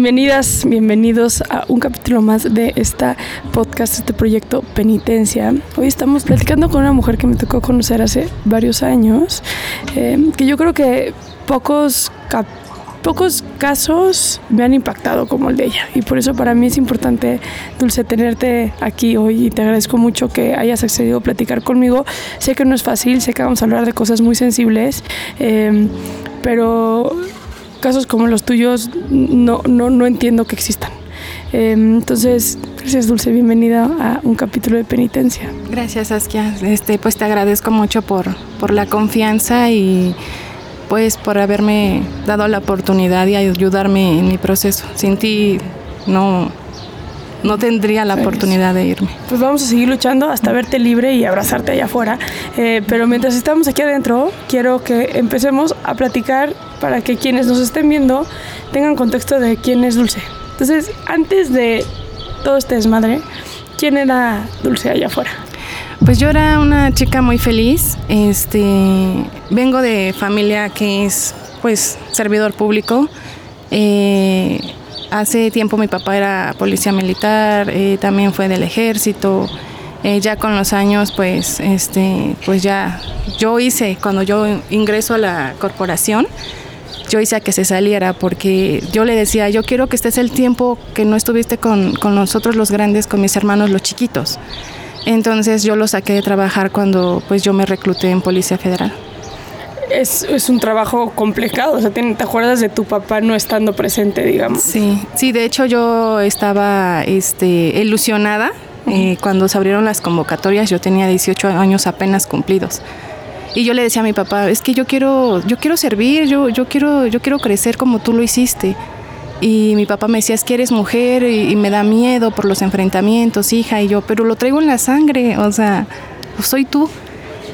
Bienvenidas, bienvenidos a un capítulo más de esta podcast, este proyecto Penitencia. Hoy estamos platicando con una mujer que me tocó conocer hace varios años, eh, que yo creo que pocos pocos casos me han impactado como el de ella y por eso para mí es importante Dulce tenerte aquí hoy y te agradezco mucho que hayas accedido a platicar conmigo sé que no es fácil sé que vamos a hablar de cosas muy sensibles eh, pero casos como los tuyos no, no, no entiendo que existan. Em, entonces, gracias Dulce, bienvenida a un capítulo de penitencia. Gracias Askia, este, pues te agradezco mucho por, por la confianza y pues por haberme dado la oportunidad y ayudarme en mi proceso. Sin ti no, no tendría la oportunidad de irme. Pues vamos a seguir luchando hasta verte libre y abrazarte allá afuera. Eh, pero mientras estamos aquí adentro, quiero que empecemos a platicar para que quienes nos estén viendo tengan contexto de quién es Dulce. Entonces, antes de todo este desmadre, ¿quién era Dulce allá afuera? Pues yo era una chica muy feliz. Este, vengo de familia que es, pues, servidor público. Eh, Hace tiempo mi papá era policía militar, eh, también fue del ejército. Eh, ya con los años, pues, este, pues ya yo hice, cuando yo ingreso a la corporación, yo hice a que se saliera porque yo le decía, yo quiero que estés el tiempo que no estuviste con, con nosotros los grandes, con mis hermanos los chiquitos. Entonces yo lo saqué de trabajar cuando pues yo me recluté en Policía Federal es, es, un trabajo complicado. O sea, ¿te, acuerdas de tu papá no estando presente, digamos? Sí, sí, de hecho yo estaba este, ilusionada eh, cuando se abrieron las convocatorias. Yo tenía 18 años apenas cumplidos. Y yo le decía a mi papá, es que yo quiero, yo quiero servir, yo, yo, quiero, yo quiero crecer como tú lo hiciste. Y mi papá me decía, es que eres mujer y, y me da miedo por los enfrentamientos, hija. Y yo, pero lo traigo en la sangre, o sea, soy tú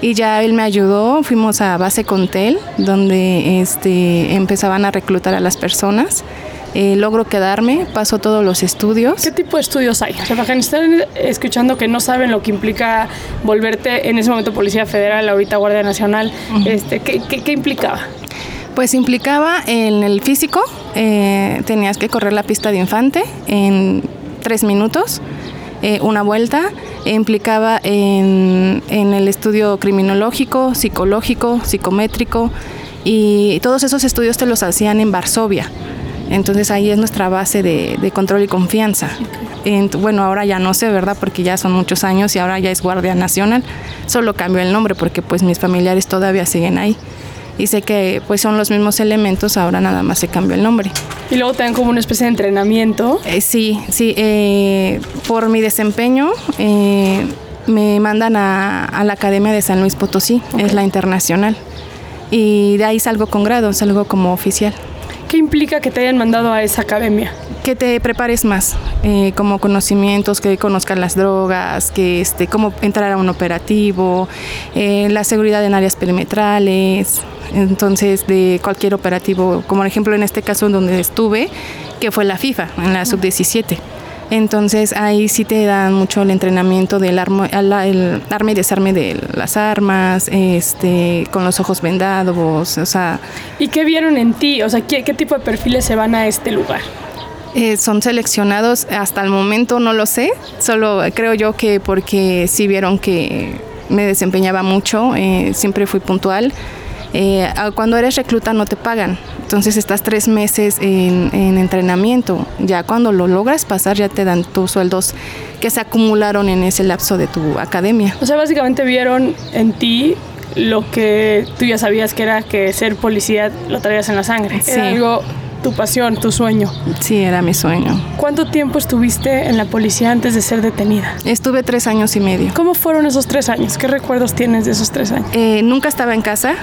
y ya él me ayudó, fuimos a base Contel, donde este, empezaban a reclutar a las personas. Eh, logro quedarme, paso todos los estudios. ¿Qué tipo de estudios hay? O sea, están escuchando que no saben lo que implica volverte en ese momento Policía Federal, ahorita Guardia Nacional. este, ¿qué, qué, implicaba? Pues implicaba en el físico, eh, tenías que correr la pista de infante en tres minutos, eh, una vuelta implicaba en, el estudio criminológico, psicológico, psicométrico y todos esos estudios te los hacían en Varsovia. Entonces ahí es nuestra base de, control y confianza. bueno, ahora ya no sé, ¿verdad? Porque ya son muchos años y ahora ya es Guardia Nacional. Solo cambió el nombre porque pues mis familiares todavía siguen ahí y sé que pues son los mismos elementos, ahora nada más se cambió el nombre. Y luego también como una especie de entrenamiento. Eh, sí, sí, eh, por mi desempeño eh, me mandan a, la Academia de San Luis Potosí, es la internacional, y de ahí salgo con grado, salgo como oficial. ¿Qué implica que te hayan mandado a esa academia? Que te prepares más, eh, como conocimientos, que conozcan las drogas, que este, cómo entrar a un operativo, eh, la seguridad en áreas perimetrales, entonces de cualquier operativo, como por ejemplo en este caso donde estuve, que fue la FIFA, en la sub-17. Entonces ahí sí te dan mucho el entrenamiento del arma, el arma y desarme de las armas, este, con los ojos vendados, o sea. ¿Y qué vieron en ti? O sea, ¿qué, tipo de perfiles se van a este lugar? Eh, son seleccionados hasta el momento, no lo sé, solo creo yo que porque sí vieron que me desempeñaba mucho, eh, siempre fui puntual. Eh, cuando eres recluta no te pagan, entonces estás tres meses en, entrenamiento. Ya cuando lo logras pasar ya te dan tus sueldos que se acumularon en ese lapso de tu academia. O sea, básicamente vieron en ti lo que tú ya sabías que era que ser policía lo traías en la sangre. Sí. Era algo, tu pasión, tu sueño. Sí, era mi sueño. ¿Cuánto tiempo estuviste en la policía antes de ser detenida? Estuve tres años y medio. ¿Cómo fueron esos tres años? ¿Qué recuerdos tienes de esos tres años? Eh, nunca estaba en casa.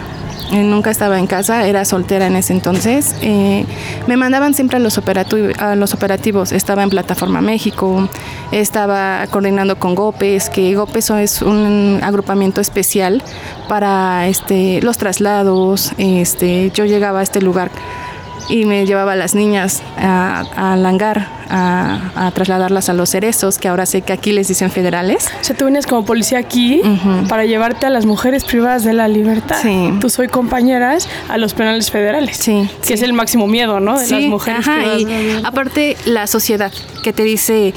Eh, nunca estaba en casa, era soltera en ese entonces. Eh, me mandaban siempre a los, operativos. Estaba en Plataforma México, estaba coordinando con GOPES, que GOPES es un agrupamiento especial para este, los traslados. Este, yo llegaba a este lugar y me llevaba a las niñas a, a langar, a, trasladarlas a los cerezos, que ahora sé que aquí les dicen federales. O sea, tú venías como policía aquí para llevarte a las mujeres privadas de la libertad. Sí. Tú soy compañeras a los penales federales. Sí. Que es el máximo miedo, ¿no? De las mujeres ajá, y aparte la sociedad que te dice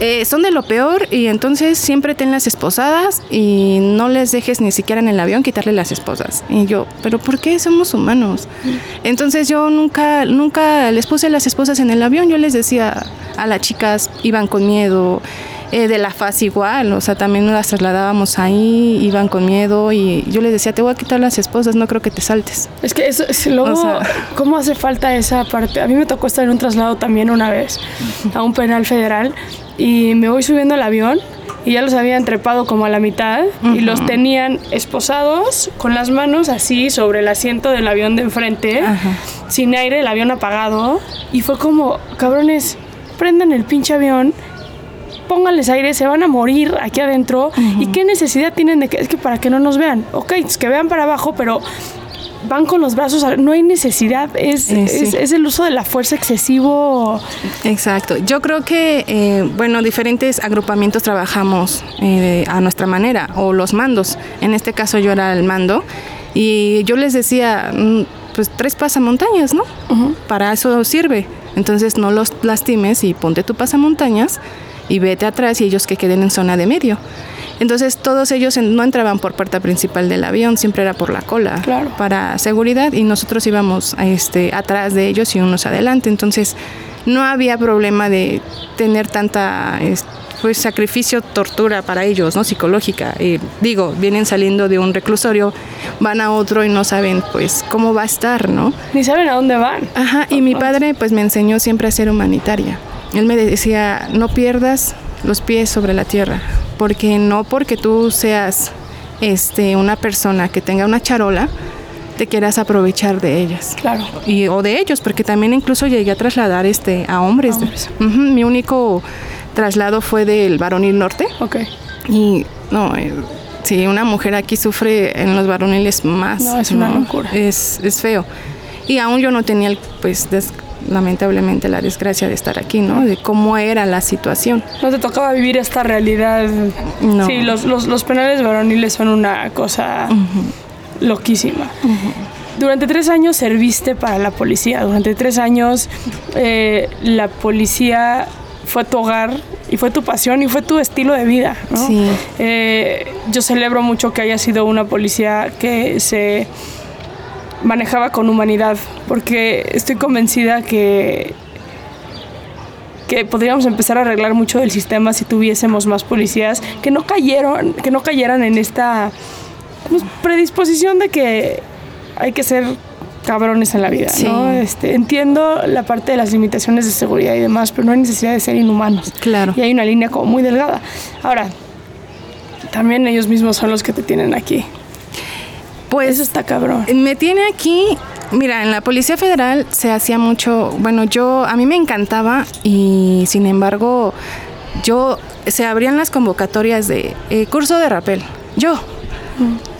eh, son de lo peor y entonces siempre ten las esposadas y no les dejes ni siquiera en el avión quitarle las esposas. Y yo, pero ¿por qué somos humanos? Entonces yo nunca, nunca les puse las esposas en el avión, yo les decía a las chicas, iban con miedo. Eh, de la faz igual, o sea, también las trasladábamos ahí, iban con miedo y yo les decía, te voy a quitar las esposas, no creo que te saltes. Es que eso, es, luego, ¿cómo hace falta esa parte? A mí me tocó estar en un traslado también una vez a un penal federal y me voy subiendo al avión y ya los habían trepado como a la mitad y los tenían esposados con las manos así sobre el asiento del avión de enfrente, sin aire, el avión apagado y fue como, cabrones, prendan el pinche avión pónganles aire, se van a morir aquí adentro. ¿Y qué necesidad tienen de que, es que para que no nos vean? Ok, es que vean para abajo, pero van con los brazos, no hay necesidad, es, eh, es, el uso de la fuerza excesivo. Exacto, yo creo que, eh, bueno, diferentes agrupamientos trabajamos eh, a nuestra manera, o los mandos, en este caso yo era el mando, y yo les decía, mm, pues tres pasamontañas, ¿no? Para eso sirve, entonces no los lastimes y ponte tu pasamontañas y vete atrás y ellos que queden en zona de medio. Entonces todos ellos no entraban por puerta principal del avión, siempre era por la cola para seguridad y nosotros íbamos este, atrás de ellos y unos adelante. Entonces no había problema de tener tanta pues, sacrificio, tortura para ellos, ¿no? Psicológica. Y digo, vienen saliendo de un reclusorio, van a otro y no saben pues cómo va a estar, ¿no? Ni saben a dónde van. Ajá, y mi padre pues me enseñó siempre a ser humanitaria. Él me decía, no pierdas los pies sobre la tierra, porque no porque tú seas este, una persona que tenga una charola, te quieras aprovechar de ellas. Claro. Y, o de ellos, porque también incluso llegué a trasladar este, a hombres. mi único traslado fue del varonil norte. Ok. Y no, eh, si una mujer aquí sufre en los varoniles más. No, es una locura. Es, es feo. Y aún yo no tenía el, pues, lamentablemente la desgracia de estar aquí, ¿no? De cómo era la situación. ¿No te tocaba vivir esta realidad? No. Sí, los, los, penales varoniles son una cosa loquísima. Durante tres años serviste para la policía, durante tres años eh, la policía fue tu hogar y fue tu pasión y fue tu estilo de vida. ¿no? Sí. Eh, yo celebro mucho que haya sido una policía que se manejaba con humanidad, porque estoy convencida que que podríamos empezar a arreglar mucho del sistema si tuviésemos más policías que no cayeron, que no cayeran en esta pues, predisposición de que hay que ser cabrones en la vida, ¿no? Este, entiendo la parte de las limitaciones de seguridad y demás, pero no hay necesidad de ser inhumanos. Claro. Y hay una línea como muy delgada. Ahora, también ellos mismos son los que te tienen aquí. Pues Eso está cabrón. Me tiene aquí Mira, en la Policía Federal se hacía mucho, bueno, yo, a mí me encantaba y sin embargo, yo, se abrían las convocatorias de eh, curso de rapel, yo,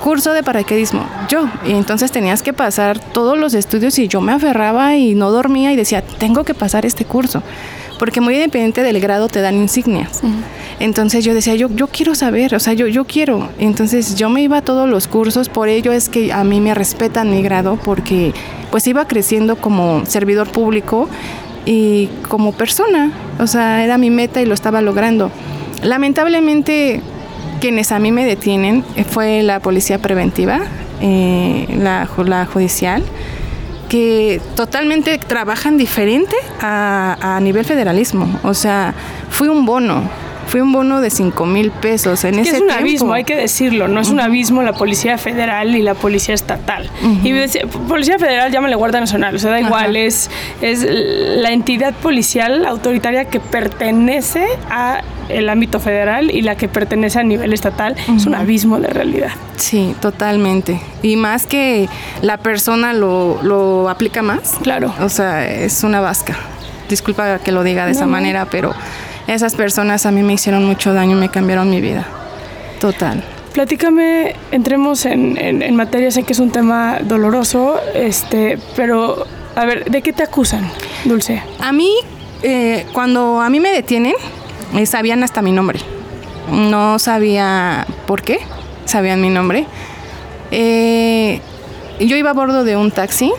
curso de paraquedismo, yo. Y entonces tenías que pasar todos los estudios y yo me aferraba y no dormía y decía, tengo que pasar este curso, porque muy independiente del grado te dan insignias. Entonces yo decía, yo, yo quiero saber, o sea, yo, yo quiero. Entonces yo me iba a todos los cursos, por ello es que a mí me respetan mi grado, porque pues iba creciendo como servidor público y como persona. O sea, era mi meta y lo estaba logrando. Lamentablemente, quienes a mí me detienen eh, fue la policía preventiva, eh, la, la judicial que totalmente trabajan diferente a, a nivel federalismo. O sea, fui un bono fue un bono de 5 mil pesos en ese Es un abismo, hay que decirlo, no es un abismo la Policía Federal y la Policía Estatal. Y Policía Federal, llámale Guardia Nacional, o sea, da igual, es, es la entidad policial autoritaria que pertenece a el ámbito federal y la que pertenece a nivel estatal es un abismo de realidad. Sí, totalmente. Y más que la persona lo, lo aplica más. Claro. O sea, es una vasca. Disculpa que lo diga de esa manera, pero esas personas a mí me hicieron mucho daño y me cambiaron mi vida. Total. Platícame, entremos en, en, materia, sé que es un tema doloroso, este, pero a ver, ¿de qué te acusan, Dulce? A mí, eh, cuando a mí me detienen, eh, sabían hasta mi nombre. No sabía por qué, sabían mi nombre. Eh, yo iba a bordo de un taxi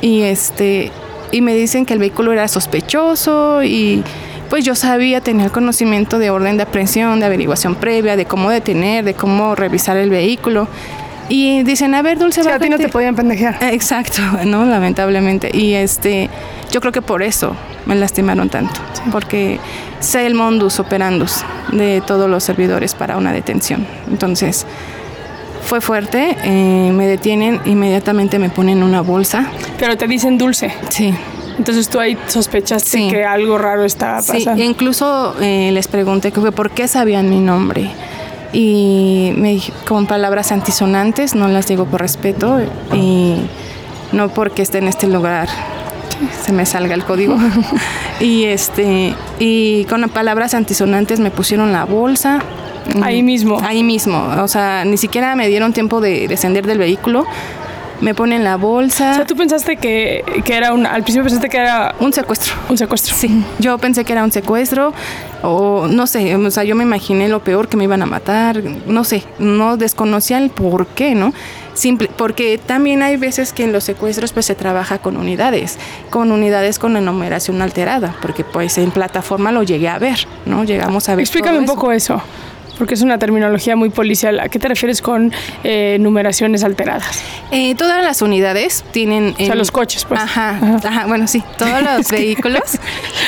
y este y me dicen que el vehículo era sospechoso y pues yo sabía, tenía conocimiento de orden de aprehensión, de averiguación previa, de cómo detener, de cómo revisar el vehículo. Y dicen, a ver, Dulce, o a ti no te podían pendejear. Exacto, ¿no? Lamentablemente. Y este, yo creo que por eso me lastimaron tanto, porque sé el modus operandus de todos los servidores para una detención. Entonces, fue fuerte, eh, me detienen, inmediatamente me ponen una bolsa. Pero te dicen dulce. Sí. Entonces tú ahí sospechaste que algo raro estaba pasando. Sí, incluso eh, les pregunté que por qué sabían mi nombre. Y me con palabras antisonantes, no las digo por respeto y no porque esté en este lugar se me salga el código. y este y con palabras antisonantes me pusieron la bolsa. Ahí mismo. Ahí mismo. O sea, ni siquiera me dieron tiempo de descender del vehículo me ponen la bolsa. O sea, tú pensaste que, que, era un, al principio pensaste que era un secuestro. Un secuestro. Sí, yo pensé que era un secuestro o no sé, o sea, yo me imaginé lo peor que me iban a matar, no sé, no desconocía el por qué, ¿no? Simple, porque también hay veces que en los secuestros pues se trabaja con unidades, con unidades con enumeración alterada, porque pues en plataforma lo llegué a ver, ¿no? Llegamos a ver. Explícame un poco eso porque es una terminología muy policial. ¿A qué te refieres con eh, numeraciones alteradas? Eh, todas las unidades tienen... o sea, los coches, pues. Ajá, ajá, bueno, sí, todos los vehículos,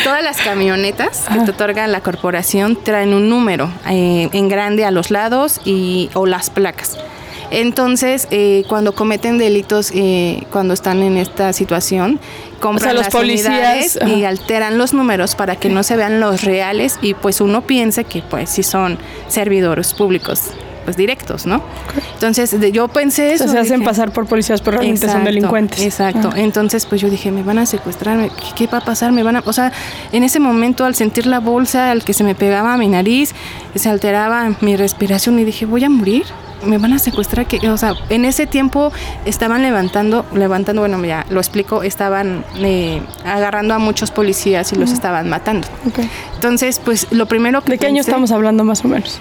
todas las camionetas que te otorga la corporación traen un número eh, en grande a los lados y, o las placas. Entonces, eh, cuando cometen delitos, eh, cuando están en esta situación, compran los policías y alteran los números para que no se vean los reales y pues uno piense que pues si son servidores públicos pues directos, ¿no? Entonces yo pensé eso. se hacen pasar por policías, pero realmente son delincuentes. Exacto. Entonces pues yo dije, me van a secuestrar, ¿qué, va a pasar? Me van a, o sea, en ese momento al sentir la bolsa, al que se me pegaba a mi nariz, se alteraba mi respiración y dije, voy a morir me van a secuestrar, que, o sea, en ese tiempo estaban levantando, levantando, bueno, ya lo explico, estaban eh, agarrando a muchos policías y los estaban matando. Entonces, pues lo primero que... ¿De qué año estamos hablando más o menos?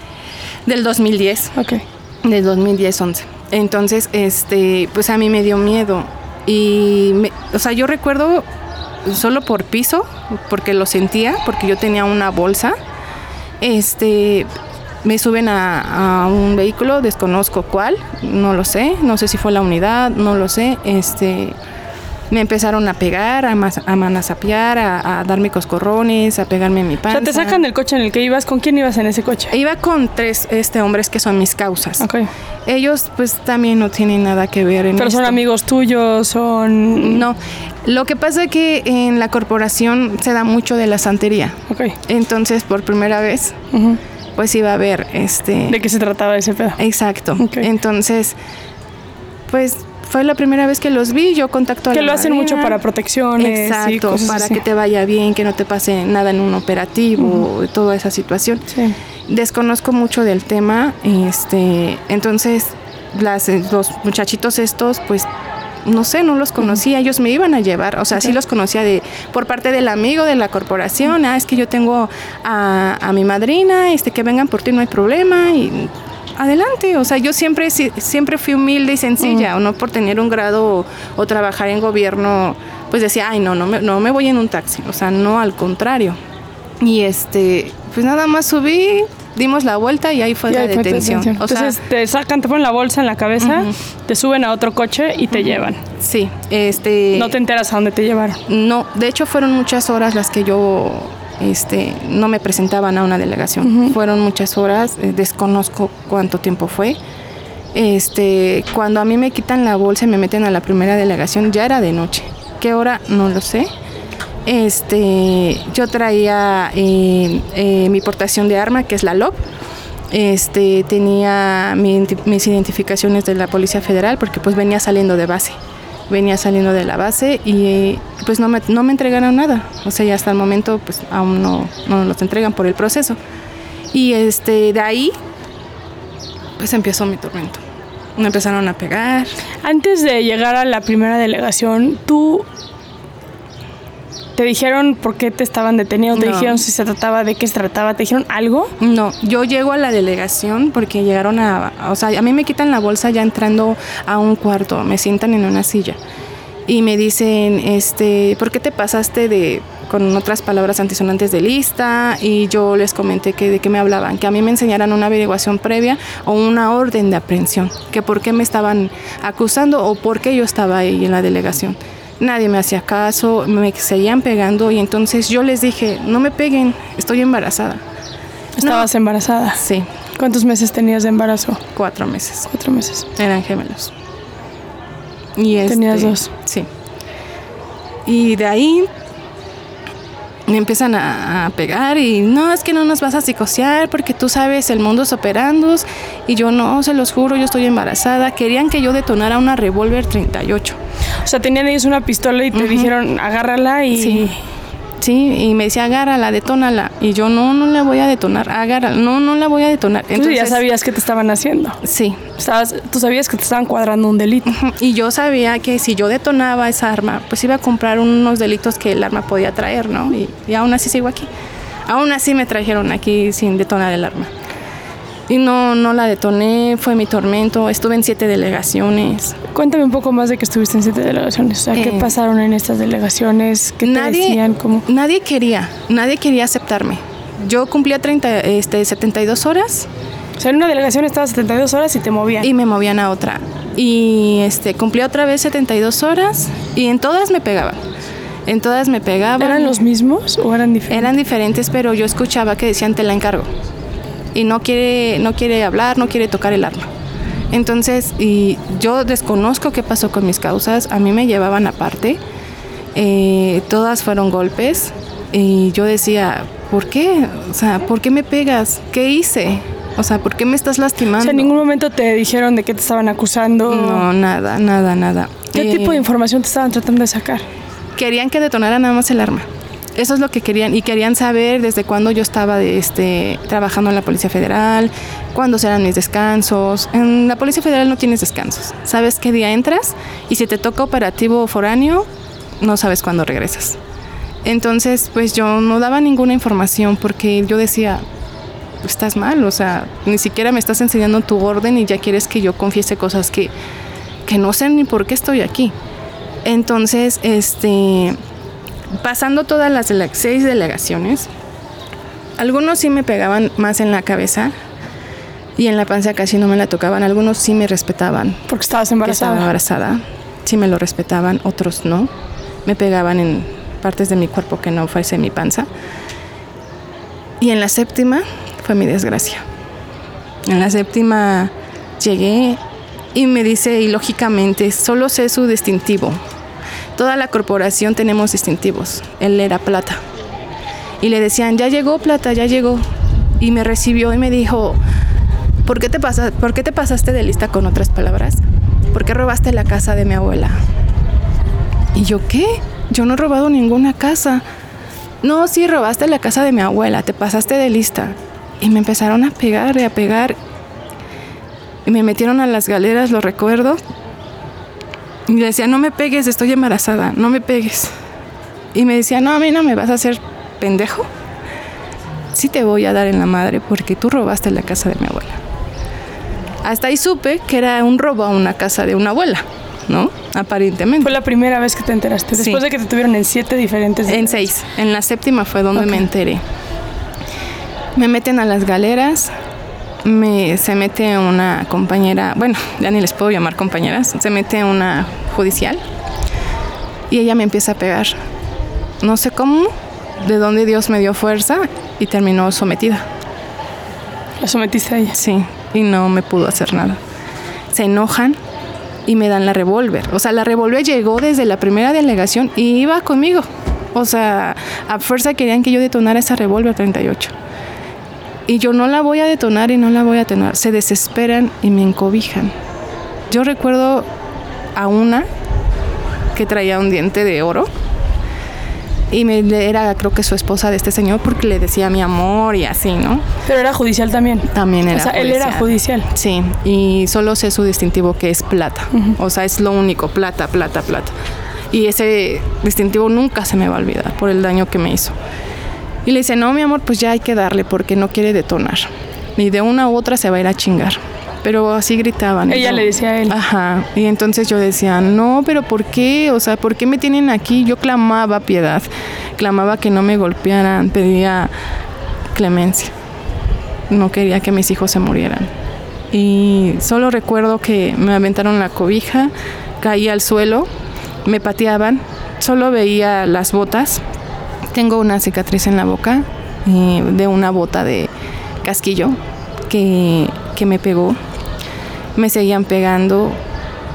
Del 2010. Ok. Del 2010-11. Entonces, este, pues a mí me dio miedo. Y, o sea, yo recuerdo solo por piso, porque lo sentía, porque yo tenía una bolsa. Este, me suben a, un vehículo, desconozco cuál, no lo sé, no sé si fue la unidad, no lo sé, este me empezaron a pegar, a, a manasapear, a, darme coscorrones, a pegarme en mi panza. O sea, te sacan del coche en el que ibas, ¿con quién ibas en ese coche? Iba con tres este, hombres que son mis causas. Okay. Ellos pues también no tienen nada que ver en Pero son amigos tuyos, son... No, lo que pasa es que en la corporación se da mucho de la santería. Okay. Entonces, por primera vez pues iba a ver este... ¿De qué se trataba ese pedo? Exacto. Entonces, pues fue la primera vez que los vi, yo contacto a Que la lo hacen Marina. mucho para protecciones. y Exacto, cosas para así. que te vaya bien, que no te pase nada en un operativo, toda esa situación. Sí. Desconozco mucho del tema, este, entonces las, los muchachitos estos, pues no sé, no los conocía, ellos me iban a llevar, o sea, sí los conocía de por parte del amigo de la corporación, ah, es que yo tengo a, a mi madrina, este, que vengan por ti, no hay problema, y adelante, o sea, yo siempre, siempre fui humilde y sencilla, o no por tener un grado o, o trabajar en gobierno, pues decía, ay, no, no me, no me voy en un taxi, o sea, no, al contrario. Y este, pues nada más subí, dimos la vuelta y ahí fue Y la ahí fue tu detención. detención. O sea, Entonces te sacan, te ponen la bolsa en la cabeza, te suben a otro coche y te llevan. sí, este. No te enteras a dónde te llevaron. No, de hecho fueron muchas horas las que yo este, no me presentaban a una delegación. Fueron muchas horas, eh, desconozco cuánto tiempo fue. Este, cuando a mí me quitan la bolsa y me meten a la primera delegación, ya era de noche. ¿Qué hora? No lo sé. Este, yo traía eh, eh, mi portación de arma, que es la LOP. Este, tenía mi mis identificaciones de la Policía Federal, porque pues venía saliendo de base venía saliendo de la base y pues no me, no me entregaron nada. O sea, hasta el momento pues aún no, no los entregan por el proceso. Y este, de ahí pues empezó mi tormento. Me empezaron a pegar. Antes de llegar a la primera delegación, tú te dijeron por qué te estaban deteniendo, te No. dijeron si se trataba de qué se trataba, te dijeron algo. No, yo llego a la delegación porque llegaron a, o sea, a mí me quitan la bolsa ya entrando a un cuarto, me sientan en una silla y me dicen, este, ¿por qué te pasaste de, con otras palabras antisonantes de lista? Y yo les comenté que de qué me hablaban, que a mí me enseñaran una averiguación previa o una orden de aprehensión, que por qué me estaban acusando o por qué yo estaba ahí en la delegación. Nadie me hacía caso, me seguían pegando y entonces yo les dije, no me peguen, estoy embarazada. Estabas embarazada. Sí, ¿Cuántos meses tenías de embarazo? cuatro meses. Cuatro meses. Eran gemelos. Y este, Tenías dos. Sí. Y de ahí me empiezan a, a pegar y no, es que no nos vas a psicosear porque tú sabes el mundo es operandos y yo no, se los juro, yo estoy embarazada. Querían que yo detonara una revólver 38. O sea, tenían ellos una pistola y te dijeron, agárrala y... Sí. Sí, y me decía, agárrala, detónala. Y yo, no, no la voy a detonar, agárrala. No, no la voy a detonar. Entonces ya sabías qué te estaban haciendo. Sí, Estabas, tú sabías que te estaban cuadrando un delito. Y yo sabía que si yo detonaba esa arma, pues iba a comprar unos delitos que el arma podía traer, ¿no? Y, y aún así sigo aquí. Aún así me trajeron aquí sin detonar el arma. Y no, no la detoné, fue mi tormento. Estuve en siete delegaciones. Cuéntame un poco más de que estuviste en siete delegaciones. O sea, ¿qué Eh, pasaron en estas delegaciones? ¿Qué te Nadie, decían? ¿Cómo? nadie quería, nadie quería aceptarme. Yo cumplía 30, este, 72 horas O sea, en una delegación estabas 72 horas y te movían. y me movían a otra. Y este, cumplía otra vez 72 horas y en todas me pegaban. En todas me pegaban. ¿Eran los mismos o eran diferentes? Eran diferentes, pero yo escuchaba que decían te la encargo. Y no quiere, no quiere hablar, no quiere tocar el arma. Entonces, y yo desconozco qué pasó con mis causas. A mí me llevaban aparte. Eh, todas fueron golpes. Y yo decía, ¿por qué? O sea, ¿por qué me pegas? ¿Qué hice? O sea, ¿por qué me estás O lastimando? sea, en ningún momento te dijeron de qué te estaban acusando. No, nada, nada, nada. ¿Qué Eh, tipo de información te estaban tratando de sacar? querían que detonara nada más el arma. Eso es lo que querían y querían saber desde cuándo yo estaba este, trabajando en la Policía Federal, cuándo eran mis descansos. En la Policía Federal no tienes descansos. Sabes qué día entras y si te toca operativo foráneo, no sabes cuándo regresas. Entonces, pues yo no daba ninguna información porque yo decía, estás mal, o sea, ni siquiera me estás enseñando tu orden y ya quieres que yo confiese cosas que, que no sé ni por qué estoy aquí. Entonces, este, pasando todas las seis delegaciones, algunos sí me pegaban más en la cabeza y en la panza casi no me la tocaban. Algunos sí me respetaban Porque estabas embarazada. estaba embarazada. Sí me lo respetaban, otros no. Me pegaban en partes de mi cuerpo que no fuese mi panza. Y en la séptima fue mi desgracia. En la séptima llegué y me dice, y lógicamente, solo sé su distintivo. Toda la corporación tenemos distintivos. Él era plata. Y le decían, ya llegó plata, ya llegó. Y me recibió y me dijo, ¿por qué te, ¿por qué te pasaste de lista con otras palabras? ¿por qué robaste la casa de mi abuela? Y yo, ¿qué? Yo no he robado ninguna casa. No, sí, robaste la casa de mi abuela, te pasaste de lista. Y me empezaron a pegar y a pegar. Y me metieron a las galeras, lo recuerdo. Y le decía, no me pegues, estoy embarazada, no me pegues. Y me decía, no, a mí no me vas a hacer pendejo. Sí te voy a dar en la madre porque tú robaste la casa de mi abuela. Hasta ahí supe que era un robo a una casa de una abuela, ¿no? Aparentemente. Fue la primera vez que te enteraste, Sí. después de que te tuvieron en siete diferentes... En seis. En la séptima fue donde me enteré. Me meten a las galeras. Me, se mete una compañera, bueno, ya ni les puedo llamar compañeras, se mete una judicial y ella me empieza a pegar. No sé cómo, de dónde Dios me dio fuerza y terminó sometida. La sometiste a ella. Sí, y no me pudo hacer nada. Se enojan y me dan la revólver. O sea, la revólver llegó desde la primera delegación y iba conmigo. O sea, a fuerza querían que yo detonara esa revólver 38. Y yo no la voy a detonar y no la voy a detonar. Se desesperan y me encobijan. Yo recuerdo a una que traía un diente de oro y me era creo que su esposa de este señor porque le decía mi amor y así, ¿no? Pero era judicial también. También era O sea, él era judicial. Sí, y solo sé su distintivo que es plata. O sea, es lo único, plata, plata, plata. Y ese distintivo nunca se me va a olvidar por el daño que me hizo. Y le dice, no, mi amor, pues ya hay que darle porque no quiere detonar. Y de una u otra se va a ir a chingar. Pero así gritaban. Ella le decía a él. Ajá. Y entonces yo decía, no, pero ¿por qué? O sea, ¿por qué me tienen aquí? Yo clamaba piedad. Clamaba que no me golpearan. Pedía clemencia. No quería que mis hijos se murieran. Y solo recuerdo que me aventaron la cobija, caí al suelo, me pateaban, solo veía las botas. Tengo una cicatriz en la boca eh, de una bota de casquillo que, que me pegó. Me seguían pegando.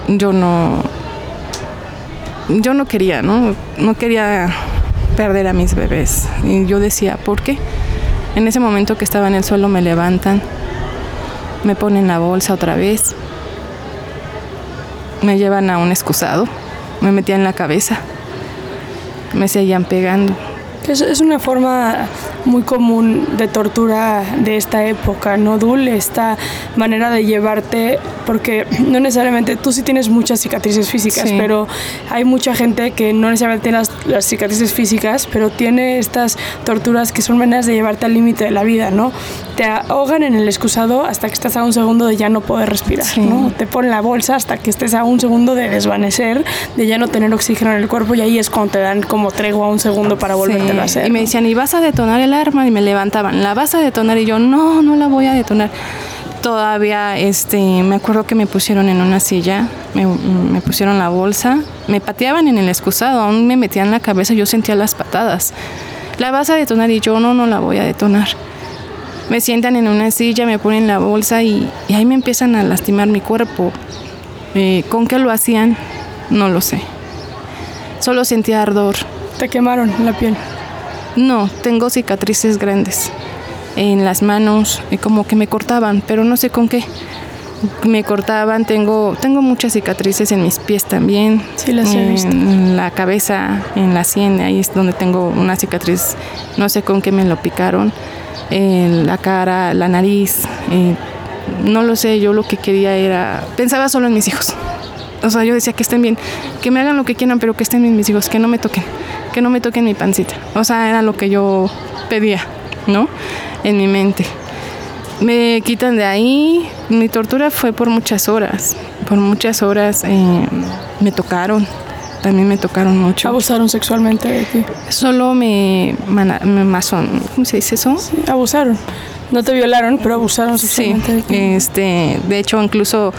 Yo no. Yo no quería, ¿no? No quería perder a mis bebés. Y yo decía, ¿por qué? En ese momento que estaba en el suelo me levantan, me ponen la bolsa otra vez, me llevan a un excusado, me metían la cabeza, me seguían pegando. Es, es una forma muy común de tortura de esta época, ¿no, Dul? Esta manera de llevarte, porque no necesariamente, tú sí tienes muchas cicatrices físicas, Sí. pero hay mucha gente que no necesariamente tiene las, las cicatrices físicas, pero tiene estas torturas que son maneras de llevarte al límite de la vida, ¿no? Te ahogan en el excusado hasta que estás a un segundo de ya no poder respirar, Sí. ¿no? Te ponen la bolsa hasta que estés a un segundo de desvanecer, de ya no tener oxígeno en el cuerpo y ahí es cuando te dan como tregua un segundo para volvértelo a Sí, hacer. Y me decían, ¿y vas a detonar el arma? Y me levantaban, ¿la vas a detonar? Y yo, no, no la voy a detonar. Todavía, este, me acuerdo que me pusieron en una silla, me, me pusieron la bolsa, me pateaban en el excusado, aún me metían la cabeza, yo sentía las patadas. ¿La vas a detonar? Y yo, no, no la voy a detonar. Me sientan en una silla, me ponen la bolsa y, y ahí me empiezan a lastimar mi cuerpo. Eh, ¿Con qué lo hacían? No lo sé. Solo sentía ardor. Te quemaron la piel. No, tengo cicatrices grandes en las manos, y como que me cortaban, pero no sé con qué. Me cortaban, tengo, tengo muchas cicatrices en mis pies también. Sí, las he en visto. la cabeza, en la sien, ahí es donde tengo una cicatriz, no sé con qué me lo picaron. En la cara, la nariz, eh, no lo sé, yo lo que quería era, pensaba solo en mis hijos. O sea, yo decía que estén bien, que me hagan lo que quieran, pero que estén bien mis hijos, que no me toquen, que no me toquen mi pancita. O sea, era lo que yo pedía, ¿no? En mi mente. Me quitan de ahí. Mi tortura fue por muchas horas. Por muchas horas eh, me tocaron. También me tocaron mucho. Abusaron sexualmente de ti. Solo me, mana- me mason, ¿cómo se dice eso? Sí, abusaron. No te violaron, pero abusaron Sí, sexualmente de ti. este, de hecho incluso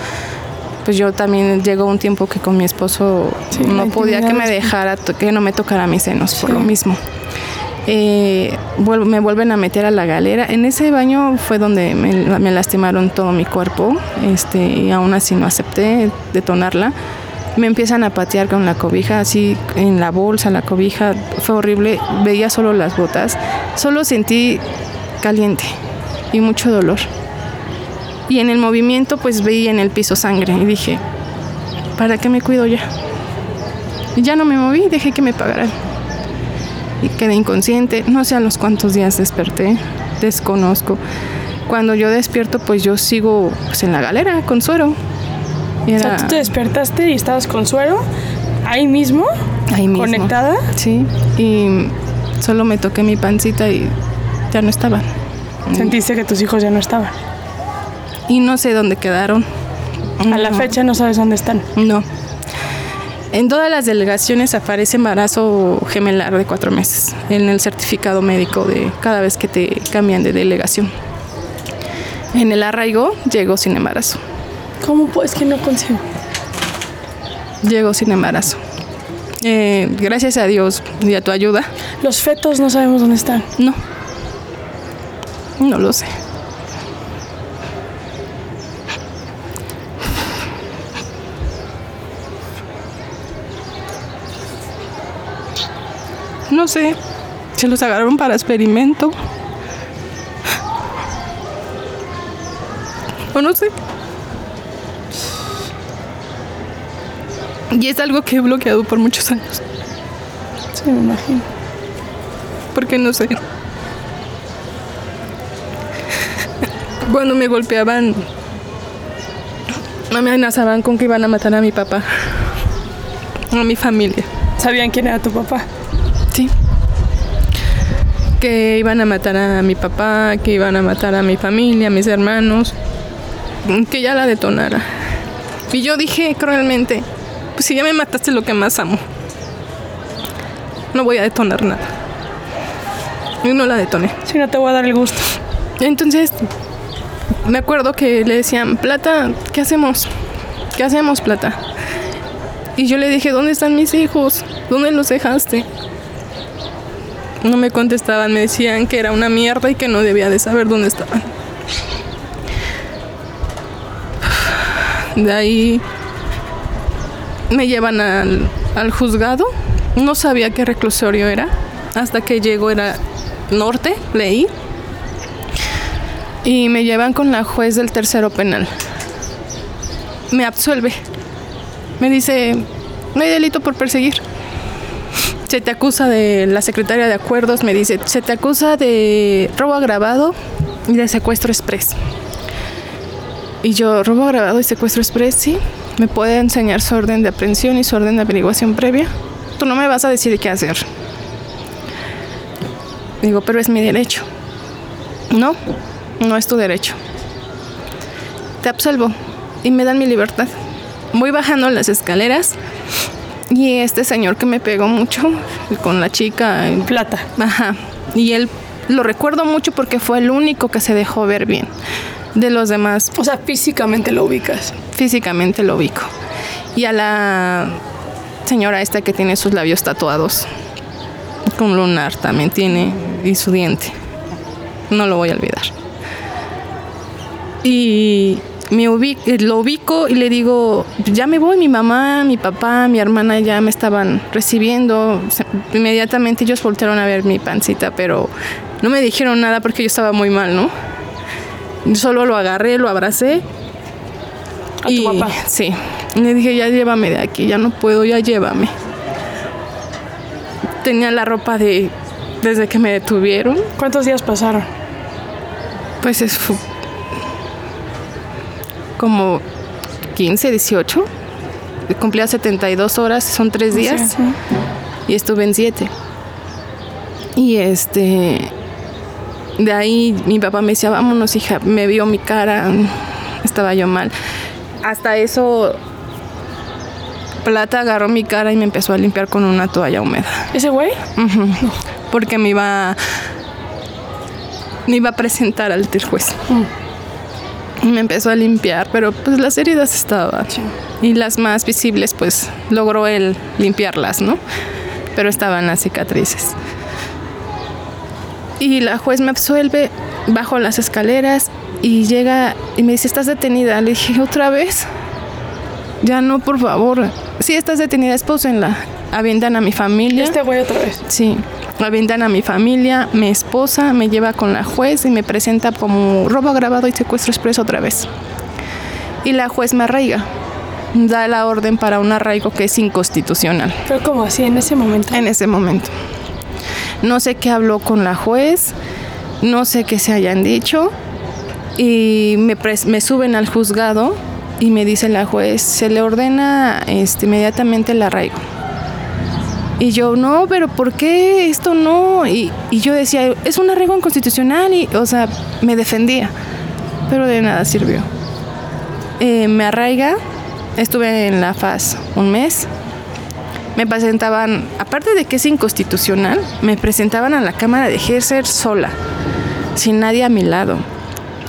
pues yo también llegó un tiempo que con mi esposo Sí, no podía que me dejara, que no me tocara mis senos por Sí. lo mismo. Eh, me vuelven a meter a la galera. En ese baño fue donde me, me lastimaron todo mi cuerpo este, y aún así no acepté detonarla. Me empiezan a patear con la cobija, así en la bolsa, la cobija. Fue horrible. Veía solo las botas. Solo sentí caliente y mucho dolor. Y en el movimiento pues veía en el piso sangre y dije, ¿para qué me cuido ya? Y ya no me moví, dejé que me pagaran. Y quedé inconsciente, no sé a los cuántos días desperté, desconozco. Cuando yo despierto, pues yo sigo pues, en la galera con suero. Y O sea, tú te despertaste y estabas con suero ahí mismo, ahí mismo. conectada. Sí, y solo me toqué mi pancita y ya no estaban. Sentiste que tus hijos ya no estaban. Y no sé dónde quedaron. A la fecha no sabes dónde están. No. En todas las delegaciones aparece embarazo gemelar de cuatro meses en el certificado médico de cada vez que te cambian de delegación. En el arraigo llegó sin embarazo. ¿Cómo pues que no consigo? Llegó sin embarazo. Eh, gracias a Dios y a tu ayuda. Los fetos no sabemos dónde están. No. No lo sé. No sé. Se los agarraron para experimento. O no sé. Y es algo que he bloqueado por muchos años. Sí, me imagino. Porque no sé. Cuando me golpeaban, me amenazaban con que iban a matar a mi papá, a mi familia. ¿Sabían quién era tu papá? Que iban a matar a mi papá, que iban a matar a mi familia, a mis hermanos, que ya la detonara. Y yo dije cruelmente, pues si ya me mataste lo que más amo, no voy a detonar nada. Y no la detoné. Sí, no te voy a dar el gusto. Entonces, me acuerdo que le decían, Plata, ¿qué hacemos? ¿Qué hacemos, Plata? Y yo le dije, ¿dónde están mis hijos? ¿Dónde los dejaste? No me contestaban, me decían que era una mierda y que no debía de saber dónde estaban. De ahí me llevan al, al juzgado. No sabía qué reclusorio era. Hasta que llegó era norte, leí. Y me llevan con la juez del tercero penal. Me absuelve. Me dice, no hay delito por perseguir. Se te acusa de la secretaria de acuerdos, me dice, se te acusa de robo agravado y de secuestro express. Y yo, robo agravado y secuestro express, sí. Me puede enseñar su orden de aprehensión y su orden de averiguación previa. Tú no me vas a decir qué hacer. Digo, pero es mi derecho. No, no es tu derecho. Te absuelvo y me dan mi libertad. Voy bajando las escaleras y este señor que me pegó mucho con la chica en plata. Ajá. Y él lo recuerdo mucho porque fue el único que se dejó ver bien. De los demás. O sea, físicamente lo ubicas. Físicamente lo ubico. Y a la señora esta que tiene sus labios tatuados. Con lunar también tiene. Y su diente. No lo voy a olvidar. Y me ubico, lo ubico y le digo, ya me voy, mi mamá, mi papá, mi hermana ya me estaban recibiendo. Inmediatamente ellos voltearon a ver mi pancita, pero no me dijeron nada porque yo estaba muy mal, ¿no? Solo lo agarré, lo abracé. ¿A y, tu papá? Sí. Le dije, ya llévame de aquí, ya no puedo, ya llévame. Tenía la ropa de desde que me detuvieron. ¿Cuántos días pasaron? Pues es como 15, 18. Cumplía 72 horas, son tres días. Sí, sí. Y estuve en siete. Y este. De ahí mi papá me decía, vámonos, hija. Me vio mi cara, estaba yo mal. Hasta eso, Plata agarró mi cara y me empezó a limpiar con una toalla húmeda. ¿Ese güey? Uh -huh. no. Porque me iba. Me iba a presentar al juez. Mm. Y me empezó a limpiar, pero pues las heridas estaban. Sí. Y las más visibles, pues logró él limpiarlas, ¿no? Pero estaban las cicatrices. Y la juez me absuelve, bajo las escaleras y llega y me dice, ¿estás detenida? Le dije, ¿otra vez? Ya no, por favor. Sí, estás detenida, espósenla. Avientan a mi familia. ¿Este güey otra vez? Sí. Avientan a mi familia, mi esposa me lleva con la juez y me presenta como robo agravado y secuestro expreso otra vez. Y la juez me arraiga. da la orden para un arraigo que es inconstitucional. Pero como así en ese momento. En ese momento. No sé qué habló con la juez, no sé qué se hayan dicho y me, me suben al juzgado y me dice la juez, se le ordena este, inmediatamente el arraigo. Y yo, no, pero ¿por qué esto no? Y, y, yo decía, es un arraigo inconstitucional y, o sea, me defendía, pero de nada sirvió. Eh, me arraiga, estuve en la FAS un mes, me presentaban, aparte de que es inconstitucional, me presentaban a la Cámara de Ejercer sola, sin nadie a mi lado.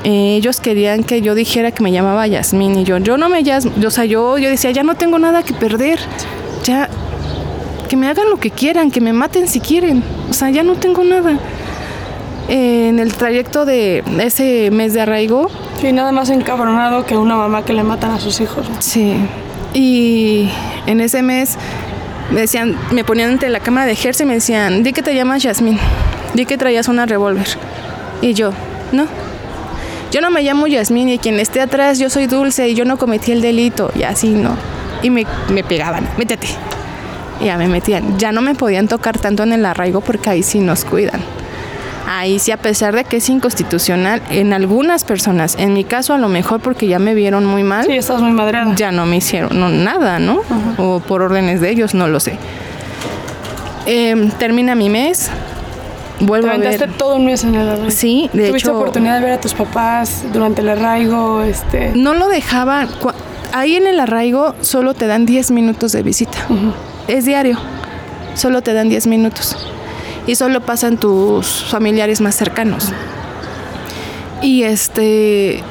Eh, ellos querían que yo dijera que me llamaba Yasmín y yo, yo no me llamo, o sea, yo, yo decía, ya no tengo nada que perder, ya, que me hagan lo que quieran, que me maten si quieren, o sea, ya no tengo nada. Eh, en el trayecto de ese mes de arraigo. Sí, nada más encabronado que una mamá que le matan a sus hijos. Sí, y en ese mes me decían, me ponían ante la cámara de ejército y me decían, di que te llamas Yasmín, di que traías una revólver. Y yo, no, yo no me llamo Yasmín y quien esté atrás yo soy Dulce y yo no cometí el delito y así no. Y me, me pegaban, métete. Ya me metían. Ya no me podían tocar tanto en el arraigo porque ahí sí nos cuidan. Ahí sí, a pesar de que es inconstitucional en algunas personas, en mi caso a lo mejor porque ya me vieron muy mal. Sí, estás muy madreada. Ya no me hicieron nada, ¿no? O por órdenes de ellos, no lo sé. Eh, termina mi mes, vuelvo Te a ver. todo un mes en el arraigo. Sí, de ¿Tuviste hecho. oportunidad de ver a tus papás durante el arraigo? Este... No lo dejaban. Ahí en el arraigo solo te dan 10 minutos de visita. Es diario. Solo te dan 10 minutos. Y solo pasan tus familiares más cercanos. Y este.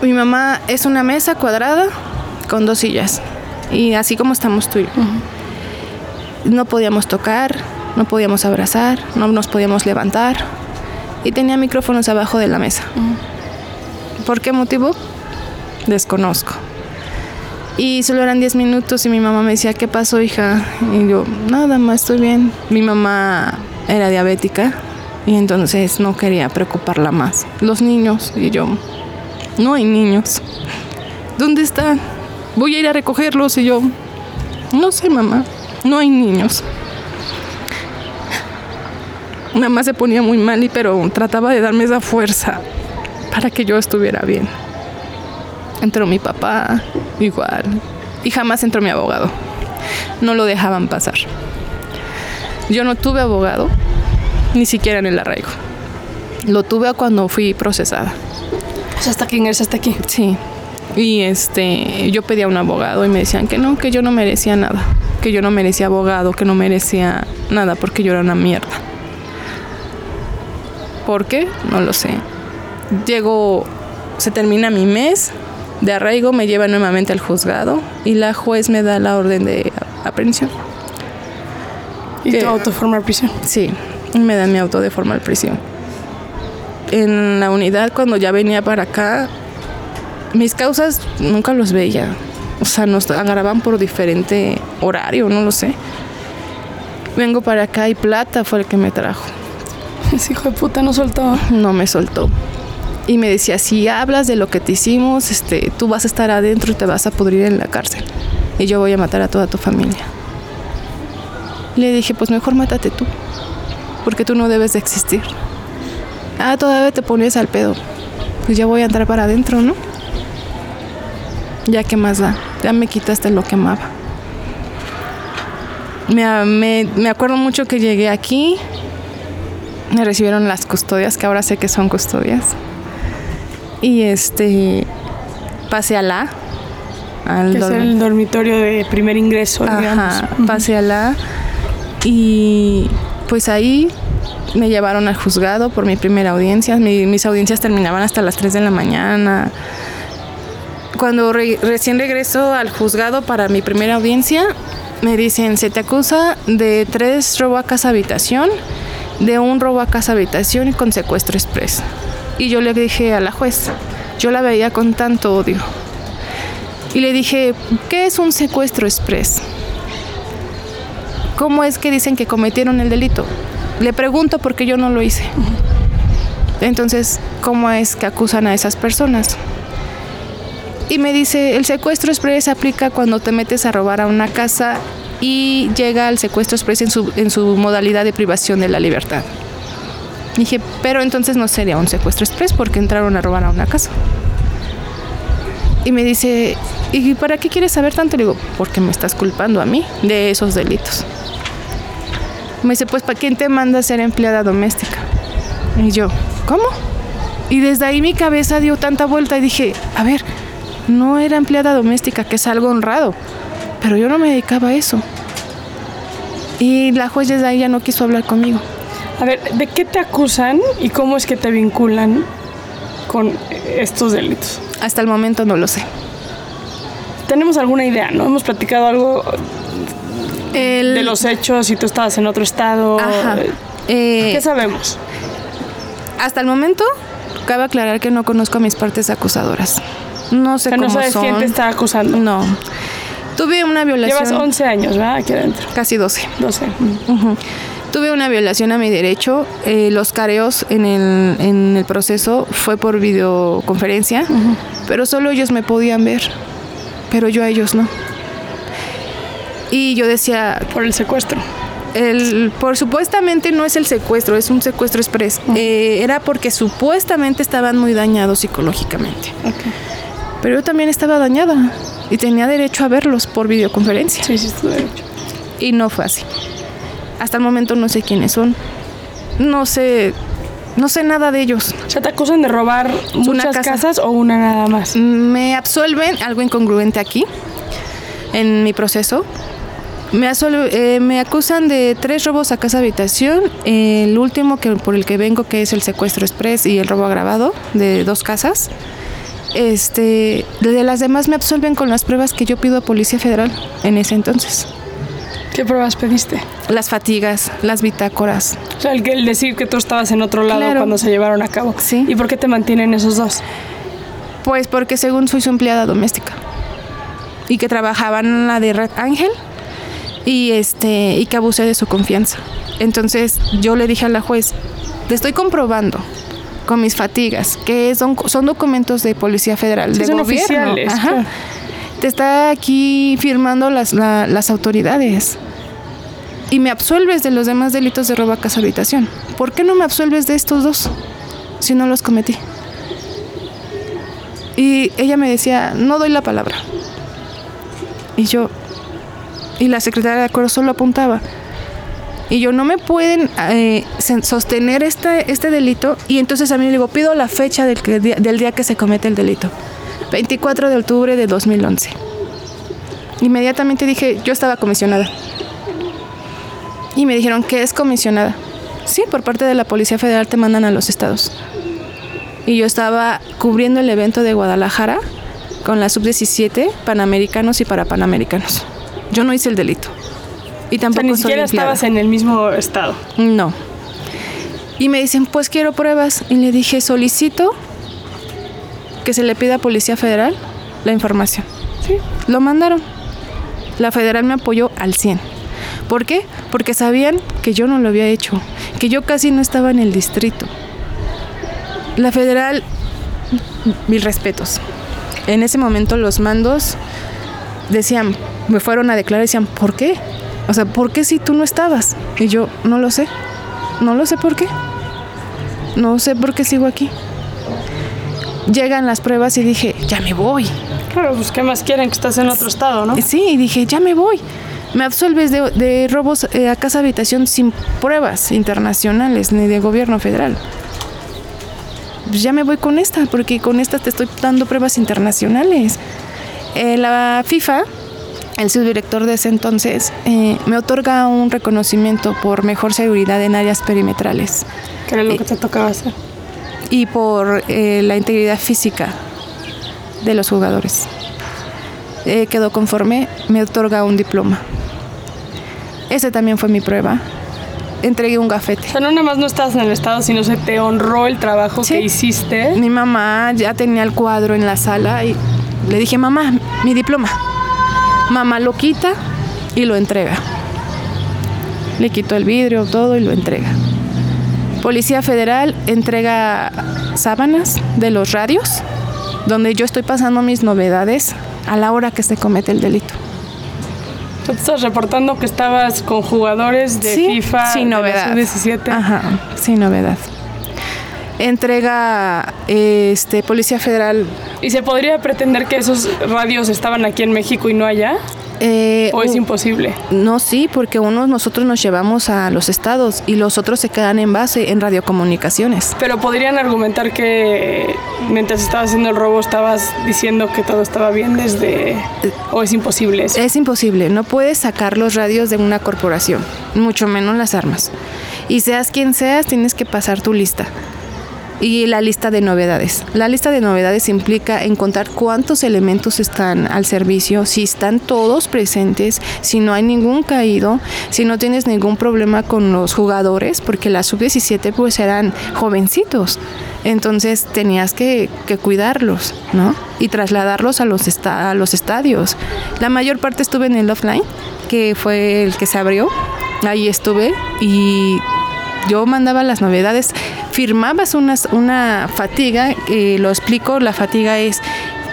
Mi mamá es una mesa cuadrada con dos sillas. Y así como estamos tú y yo. No podíamos tocar, no podíamos abrazar, no nos podíamos levantar. Y tenía micrófonos abajo de la mesa. ¿Por qué motivo? Desconozco. Y solo eran 10 minutos y mi mamá me decía, ¿qué pasó, hija? Y yo, nada más, estoy bien. Mi mamá era diabética y entonces no quería preocuparla más. Los niños y yo, no hay niños. ¿Dónde están? Voy a ir a recogerlos y yo, no sé, mamá, no hay niños. Mamá se ponía muy mal y pero trataba de darme esa fuerza para que yo estuviera bien. Entró mi papá, igual. Y jamás entró mi abogado. No lo dejaban pasar. Yo no tuve abogado, ni siquiera en el arraigo. Lo tuve cuando fui procesada. O sea, hasta que ingresaste aquí. Sí. Y este, yo pedía un abogado y me decían que no, que yo no merecía nada, que yo no merecía abogado, que no merecía nada porque yo era una mierda. ¿Por qué? No lo sé. Llego, se termina mi mes de arraigo, me lleva nuevamente al juzgado y la juez me da la orden de aprehensión. Y tu autoformar prisión. Sí, me dan mi auto de formal prisión. En la unidad, cuando ya venía para acá, mis causas nunca los veía. O sea, nos agarraban por diferente horario, no lo sé. Vengo para acá y Plata fue el que me trajo. Ese hijo de puta no soltó. No me soltó. Y me decía, si hablas de lo que te hicimos, este, tú vas a estar adentro y te vas a pudrir en la cárcel. Y yo voy a matar a toda tu familia. Le dije, pues mejor mátate tú, porque tú no debes de existir. Ah, todavía te pones al pedo. Pues ya voy a entrar para adentro, ¿no? Ya qué más da, ya me quitaste lo que amaba. Me, me, me acuerdo mucho que llegué aquí, me recibieron las custodias, que ahora sé que son custodias. Y este, pasé a la, al Que es el dormitorio de primer ingreso, digamos. Ajá, pasé a la y pues ahí me llevaron al juzgado por mi primera audiencia. Mi- mis audiencias terminaban hasta las 3 de la mañana. Cuando re- recién regreso al juzgado para mi primera audiencia, me dicen, se te acusa de tres robo a casa habitación, de un robo a casa habitación y con secuestro express. Y yo le dije a la juez, yo la veía con tanto odio. Y le dije, ¿qué es un secuestro express? ¿Cómo es que dicen que cometieron el delito? Le pregunto porque yo no lo hice. Entonces, ¿cómo es que acusan a esas personas? y me dice, el secuestro express aplica cuando te metes a robar a una casa y llega el secuestro express en su, en su modalidad de privación de la libertad. Dije, pero entonces no sería un secuestro express porque entraron a robar a una casa. Y me dice, ¿y para qué quieres saber tanto? Le digo, porque me estás culpando a mí de esos delitos. Me dice, pues ¿para quién te manda a ser empleada doméstica? Y yo, ¿cómo? Y desde ahí mi cabeza dio tanta vuelta y dije, a ver, no era empleada doméstica, que es algo honrado, pero yo no me dedicaba a eso. Y la juez desde ahí ya no quiso hablar conmigo. A ver, ¿de qué te acusan y cómo es que te vinculan con estos delitos? Hasta el momento no lo sé. Tenemos alguna idea, ¿no? Hemos platicado algo El- de los hechos y tú estabas en otro estado. Ajá. Eh, ¿Qué sabemos? hasta el momento, cabe aclarar que no conozco a mis partes acusadoras. No sé O sea, no cómo sabes son. quién te está acusando. No. Tuve una violación. Llevas 11 años, ¿verdad? Aquí adentro. Casi 12. 12. Ujú. Tuve una violación a mi derecho. eh, los careos en el, en el proceso fue por videoconferencia, pero solo ellos me podían ver, pero yo a ellos no. Y yo decía, Por el secuestro. el, por supuestamente no es el secuestro, es un secuestro express. Eh, era porque supuestamente estaban muy dañados psicológicamente. Pero yo también estaba dañada y tenía derecho a verlos por videoconferencia. Sí, sí, tu derecho. Y no fue así. Hasta el momento no sé quiénes son. No sé, no sé nada de ellos. O sea, te acusan de robar muchas casa. casas o una nada más. Me absuelven, algo incongruente aquí, en mi proceso. Me, eh, me acusan de tres robos a casa habitación. El último que, por el que vengo, que es el secuestro express y el robo agravado de dos casas. Este, de las demás me absuelven con las pruebas que yo pido a Policía Federal en ese entonces. ¿Qué pruebas pediste? Las fatigas, las bitácoras. O sea, el, el decir que tú estabas en otro lado Claro. cuando se llevaron a cabo. Sí. ¿Y por qué te mantienen esos dos? Pues porque según soy su empleada doméstica. Y que trabajaba en la de Red Ángel y este y que abusé de su confianza. Entonces yo le dije a la juez, te estoy comprobando con mis fatigas, que son, son documentos de Policía Federal, Sí, de son gobierno. oficiales, Ajá. claro. Te está aquí firmando las, la- las autoridades. Y me absuelves de los demás delitos de robo a casa habitación. ¿Por qué no me absuelves de estos dos si no los cometí? Y ella me decía, no doy la palabra. Y yo, y la secretaria de acuerdo solo apuntaba. Y yo, no me pueden eh, sostener este, este delito. Y entonces a mí le digo, pido la fecha del, del día que se comete el delito. 24 de octubre de 2011. Inmediatamente dije, yo estaba comisionada. Y me dijeron, ¿qué es comisionada? Sí, por parte de la Policía Federal te mandan a los estados. Y yo estaba cubriendo el evento de Guadalajara con la sub-17, panamericanos y para panamericanos. Yo no hice el delito. Y O sea, tampoco ni soy siquiera empleada. estabas en el mismo estado. No. Y me dicen, pues quiero pruebas. Y le dije, solicito que se le pida a Policía Federal la información. Sí. Lo mandaron. La federal me apoyó al 100. ¿Por qué? Porque sabían que yo no lo había hecho, que yo casi no estaba en el distrito. La federal, mil respetos. En ese momento los mandos decían, me fueron a declarar y decían, ¿por qué? O sea, ¿por qué si tú no estabas? Y yo, no lo sé. No lo sé por qué. No sé por qué sigo aquí. Llegan las pruebas y dije, ya me voy. Claro, pues ¿qué más quieren que estás en otro estado, no? Sí, y dije, ya me voy. Me absuelves de, de robos eh, a casa habitación sin pruebas internacionales ni de gobierno federal. Pues ya me voy con esta, porque con esta te estoy dando pruebas internacionales. Eh, la FIFA, el subdirector de ese entonces, eh, me otorga un reconocimiento por mejor seguridad en áreas perimetrales Que era lo que te tocaba hacer. Y por eh, la integridad física de los jugadores. Eh, quedó conforme, me otorga un diploma. Ese también fue mi prueba. Entregué un O gafete. sea, no nada más no estabas en el estado, sino se te honró el trabajo Sí. que hiciste. Mi mamá ya tenía el cuadro en la sala y le dije, mamá, mi diploma. Mamá lo quita y lo entrega. Le quitó el vidrio, todo y lo entrega. Policía Federal entrega sábanas de los radios donde yo estoy pasando mis novedades a la hora que se comete el delito. Tú estás reportando que estabas con jugadores de Sí, FIFA sin de novedad. sub-17. Ajá, sin novedad. Entrega este Policía Federal. ¿Y se podría pretender que esos radios estaban aquí en México y no allá? Eh, ¿O es imposible? No, sí, porque unos nosotros nos llevamos a los estados y los otros se quedan en base en radiocomunicaciones. Pero podrían argumentar que mientras estabas haciendo el robo estabas diciendo que todo estaba bien desde... ¿O es imposible eso? Es imposible, no puedes sacar los radios de una corporación, mucho menos las armas. Y seas quien seas, tienes que pasar tu lista. Y la lista de novedades. La lista de novedades implica encontrar cuántos elementos están al servicio, si están todos presentes, si no hay ningún caído, si no tienes ningún problema con los jugadores, porque la sub-17 pues eran jovencitos. Entonces tenías que, que cuidarlos, ¿no? Y trasladarlos a los, a los estadios. La mayor parte estuve en el offline, que fue el que se abrió. Ahí estuve y yo mandaba las novedades, firmabas unas- una fatiga, eh, lo explico, la fatiga es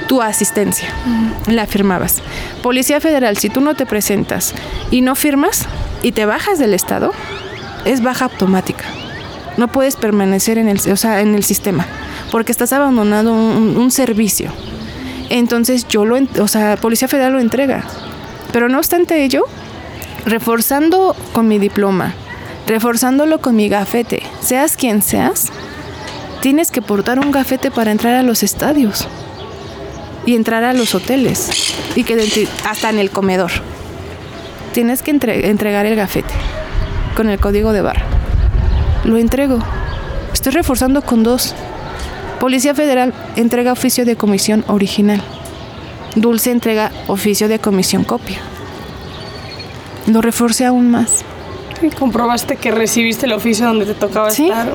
tu asistencia, la firmabas. Policía Federal, si tú no te presentas y no firmas y te bajas del estado, es baja automática. No puedes permanecer en el, o sea, en el sistema porque estás abandonando un, un servicio. Entonces yo lo, o sea, Policía Federal lo entrega. Pero no obstante ello, reforzando con mi diploma, reforzándolo con mi gafete, seas quien seas, tienes que portar un gafete para entrar a los estadios y entrar a los hoteles y que hasta en el comedor. Tienes que entre- entregar el gafete con el código de barra. Lo entrego. Estoy reforzando con dos. Policía Federal entrega oficio de comisión original. Dulce entrega oficio de comisión copia. Lo reforcé aún más. Y comprobaste que recibiste el oficio donde te tocaba Sí. estar.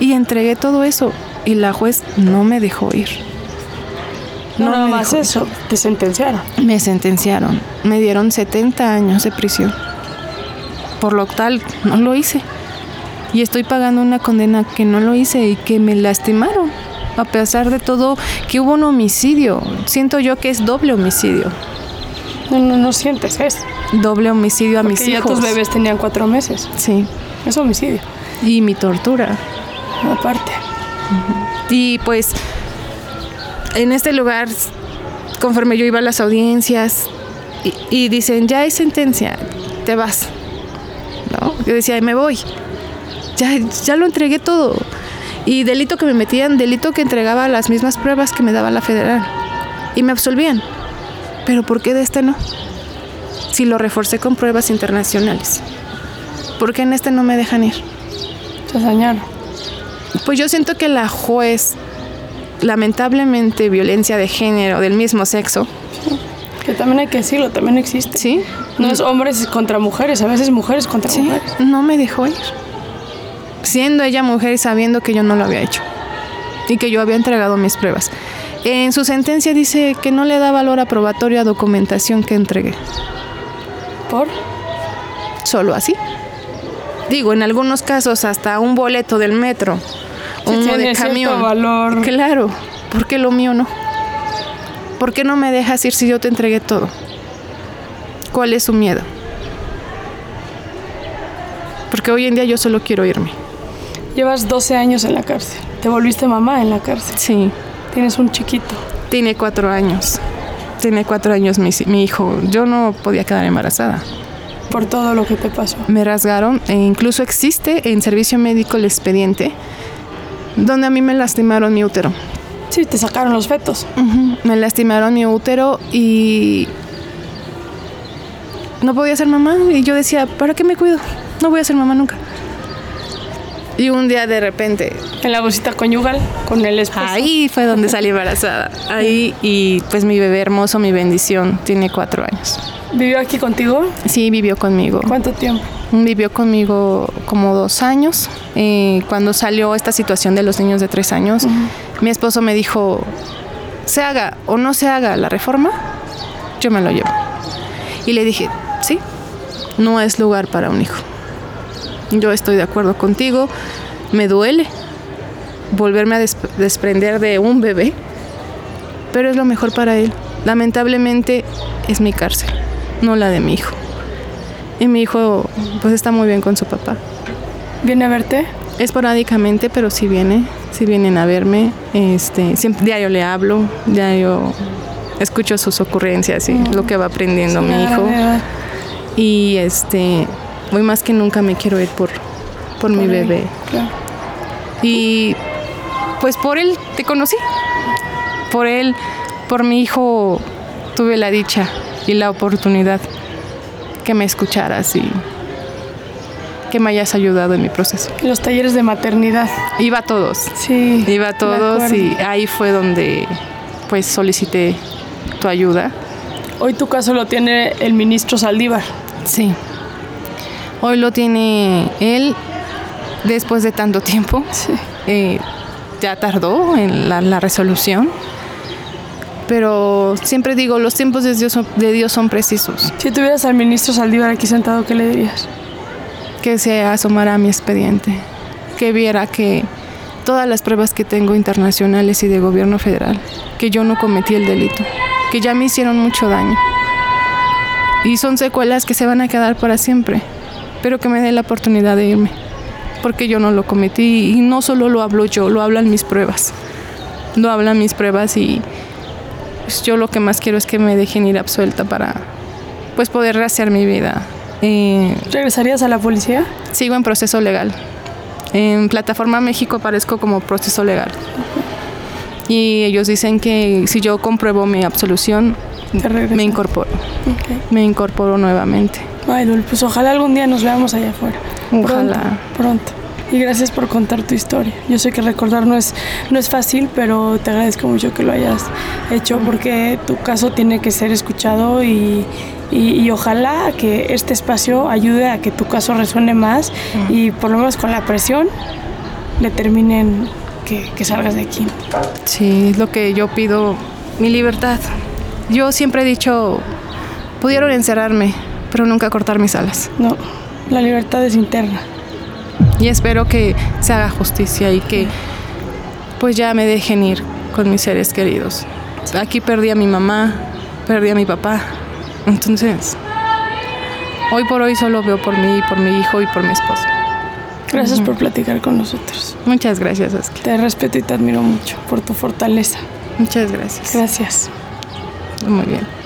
Y entregué todo eso. Y la juez no me dejó ir. No, nada más dejó ir. eso, te sentenciaron. Me sentenciaron. Me dieron 70 años de prisión. Por lo tal, no lo hice. Y estoy pagando una condena que no lo hice y que me lastimaron. A pesar de todo, que hubo un homicidio. Siento yo que es doble homicidio. No, no, no sientes eso. Doble homicidio a mis Porque ya hijos. tus bebés tenían cuatro meses. Sí. Es homicidio, Y mi tortura. aparte. Y pues en este lugar, conforme yo iba a las audiencias, y, y dicen, ya hay sentencia, te vas. ¿No? Yo decía, me voy. Ya, ya lo entregué todo. Y delito que me metían, delito que entregaba las mismas pruebas que me daba la federal. Y me absolvían. Pero ¿por qué de este no? Si lo reforcé con pruebas internacionales. ¿Por qué en este no me dejan ir? Se dañaron. Pues yo siento que la juez, lamentablemente, violencia de género del mismo sexo, Que también hay que decirlo, también existe. ¿sí? No es hombres contra mujeres, a veces mujeres contra Sí, mujeres. no me dejó ir. Siendo ella mujer y sabiendo que yo no lo había hecho y que yo había entregado mis pruebas. En su sentencia dice que no le da valor aprobatorio a documentación que entregué. ¿Por? Solo así. Digo, en algunos casos hasta un boleto del metro, Sí uno de camión. valor. Claro, ¿por qué lo mío no? ¿Por qué no me dejas ir si yo te entregué todo? ¿Cuál es su miedo? Porque hoy en día yo solo quiero irme. Llevas 12 años en la cárcel. Te volviste mamá en la cárcel. Sí, Tienes un chiquito. tiene cuatro años. Tiene cuatro años mi, mi hijo. Yo no podía quedar embarazada. Por todo lo que te pasó. Me rasgaron e incluso existe en servicio médico el expediente donde a mí me lastimaron mi útero. Sí, te sacaron los fetos. Me lastimaron mi útero y no podía ser mamá. Y yo decía, ¿para qué me cuido? No voy a ser mamá nunca. Y un día de repente, En la bolsita conyugal con el esposo. ahí fue donde salí embarazada. Ahí y pues mi bebé hermoso, mi bendición, tiene cuatro años. ¿Vivió aquí contigo? Sí, vivió conmigo. ¿Cuánto tiempo? Vivió conmigo como dos años. Eh, cuando salió esta situación de los niños de tres años, mi esposo me dijo, se haga o no se haga la reforma, yo me lo llevo. Y le dije, sí, no es lugar para un hijo. Yo estoy de acuerdo contigo, me duele volverme a des- desprender de un bebé, pero es lo mejor para él. Lamentablemente es mi cárcel, no la de mi hijo. Y mi hijo pues está muy bien con su papá. ¿Viene a verte? Esporádicamente, pero sí viene, sí vienen a verme. Este, siempre diario le hablo, diario escucho sus ocurrencias y lo que va aprendiendo mi hijo. Y este, hoy más que nunca me quiero ir por, por, mi bebé. Y pues por él te conocí. Por él, por mi hijo tuve la dicha y la oportunidad que me escucharas y que me hayas ayudado en mi proceso. Los talleres de maternidad. Iba a todos. Sí. Iba a todos y ahí fue donde pues solicité tu ayuda. Hoy tu caso lo tiene el ministro Saldívar. Sí. Hoy lo tiene él después de tanto tiempo. Sí. Eh, ya tardó en la, resolución. Pero siempre digo, los tiempos de Dios, son, de Dios son precisos. Si tuvieras al ministro Saldívar aquí sentado, ¿qué le dirías? Que se asomara a mi expediente. Que viera que todas las pruebas que tengo internacionales y de gobierno federal, que yo no cometí el delito, que ya me hicieron mucho daño. Y son secuelas que se van a quedar para siempre, pero que me dé la oportunidad de irme, porque yo no lo cometí y no solo lo hablo yo, lo hablan mis pruebas. Lo hablan mis pruebas y pues, yo lo que más quiero es que me dejen ir absuelta para pues poder rehacer mi vida. Eh, ¿Regresarías a la policía? Sigo en proceso legal. En Plataforma México aparezco como proceso legal. Y ellos dicen que si yo compruebo mi absolución, me incorporo. Me incorporo nuevamente. Ay, pues ojalá algún día nos veamos allá afuera. Ojalá. Pronto, Y gracias por contar tu historia. Yo sé que recordar no es, no es fácil, pero te agradezco mucho que lo hayas hecho porque tu caso tiene que ser escuchado y, y, ojalá que este espacio ayude a que tu caso resuene más y por lo menos con la presión le terminen que, que salgas de aquí. Sí, es lo que yo pido, mi libertad. Yo siempre he dicho, pudieron encerrarme, pero nunca cortar mis alas. No, la libertad es interna. Y espero que se haga justicia y que pues ya me dejen ir con mis seres queridos. Aquí perdí a mi mamá, perdí a mi papá. Entonces, hoy por hoy solo veo por mí, por mi hijo y por mi esposo. Gracias por platicar con nosotros. Muchas gracias, Aski. Te respeto y te admiro mucho por tu fortaleza. Muchas gracias. Gracias. Muy bien.